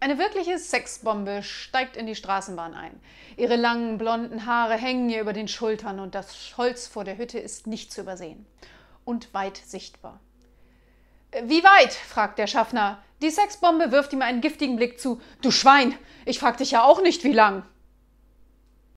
Eine wirkliche Sexbombe steigt in die Straßenbahn ein. Ihre langen blonden Haare hängen ihr über den Schultern und das Holz vor der Hütte ist nicht zu übersehen und weit sichtbar. Äh, wie weit? fragt der Schaffner. Die Sexbombe wirft ihm einen giftigen Blick zu. Du Schwein, ich frag dich ja auch nicht, wie lang.